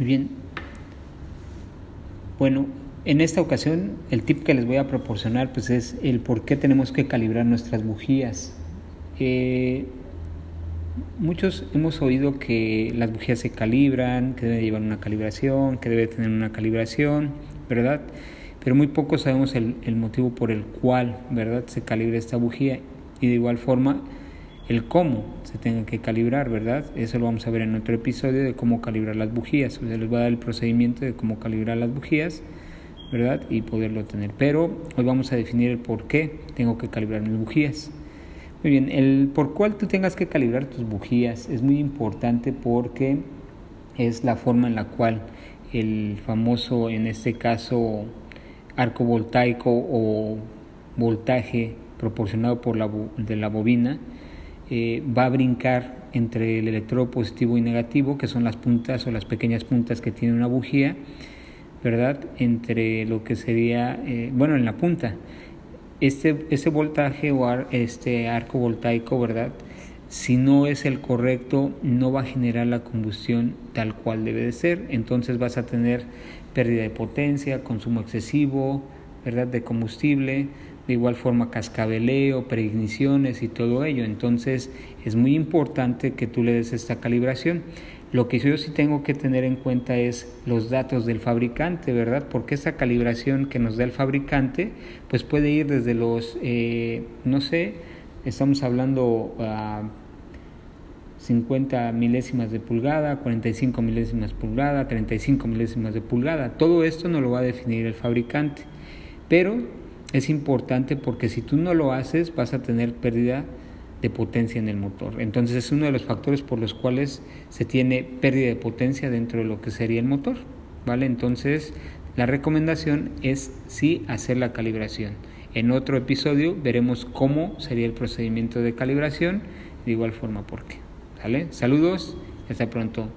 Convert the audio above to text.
Muy bien. Bueno, en esta ocasión el tip que les voy a proporcionar pues es el por qué tenemos que calibrar nuestras bujías. Eh, muchos hemos oído que las bujías se calibran, que debe llevar una calibración, que debe tener una calibración, ¿verdad? Pero muy pocos sabemos el, el motivo por el cual, ¿verdad? Se calibra esta bujía y de igual forma el cómo se tenga que calibrar, ¿verdad? Eso lo vamos a ver en otro episodio de cómo calibrar las bujías. O sea, les voy a dar el procedimiento de cómo calibrar las bujías, ¿verdad? Y poderlo tener. Pero hoy vamos a definir el por qué tengo que calibrar mis bujías. Muy bien, el por cuál tú tengas que calibrar tus bujías es muy importante porque es la forma en la cual el famoso, en este caso, arco voltaico o voltaje proporcionado por la, de la bobina, eh, va a brincar entre el electrodo positivo y negativo, que son las puntas o las pequeñas puntas que tiene una bujía, ¿verdad? Entre lo que sería, eh, bueno, en la punta. Este, este voltaje o este arco voltaico, ¿verdad? Si no es el correcto, no va a generar la combustión tal cual debe de ser. Entonces vas a tener pérdida de potencia, consumo excesivo, ¿verdad? De combustible, de igual forma cascabeleo, preigniciones y todo ello. Entonces es muy importante que tú le des esta calibración. Lo que yo sí tengo que tener en cuenta es los datos del fabricante, ¿verdad? Porque esta calibración que nos da el fabricante, pues puede ir desde los, eh, no sé, estamos hablando a 50 milésimas de pulgada, 45 milésimas de pulgada, 35 milésimas de pulgada. Todo esto no lo va a definir el fabricante. Pero es importante porque si tú no lo haces vas a tener pérdida de potencia en el motor. Entonces es uno de los factores por los cuales se tiene pérdida de potencia dentro de lo que sería el motor. ¿Vale? Entonces la recomendación es sí hacer la calibración. En otro episodio veremos cómo sería el procedimiento de calibración, de igual forma por qué. ¿Vale? Saludos, hasta pronto.